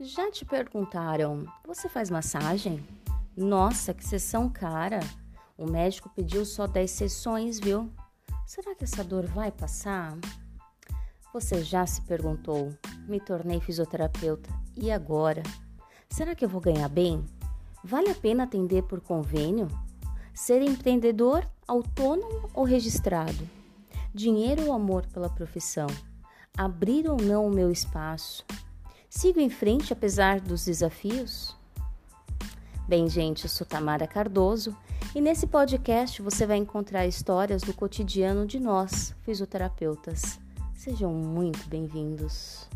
Já te perguntaram: você faz massagem? Nossa, que sessão cara! O médico pediu só 10 sessões, viu? Será que essa dor vai passar? Você já se perguntou: me tornei fisioterapeuta e agora? Será que eu vou ganhar bem? Vale a pena atender por convênio? Ser empreendedor, autônomo ou registrado? Dinheiro ou amor pela profissão? Abrir ou não o meu espaço? Sigo em frente apesar dos desafios? Bem, gente, eu sou Tamara Cardoso e nesse podcast você vai encontrar histórias do cotidiano de nós, fisioterapeutas. Sejam muito bem-vindos.